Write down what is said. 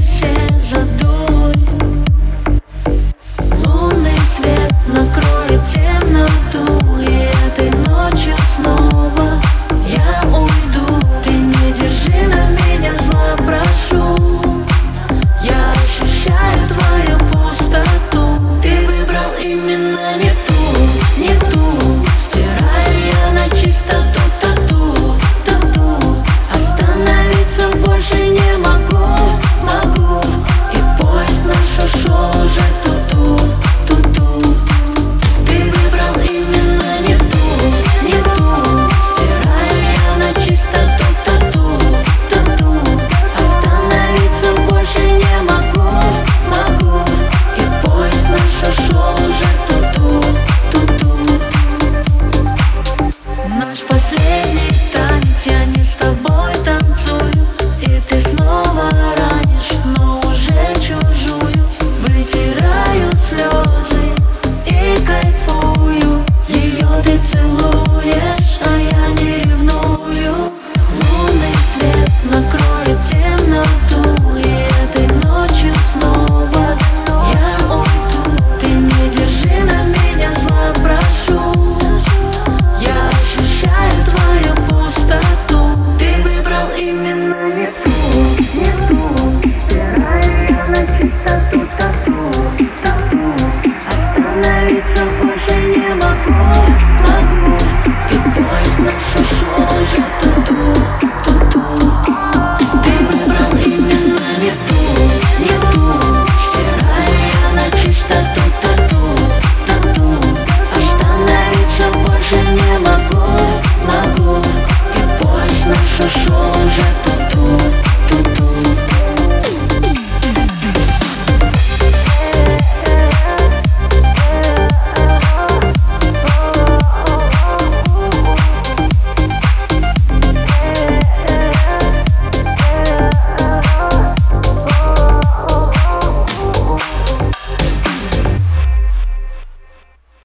все задумали последний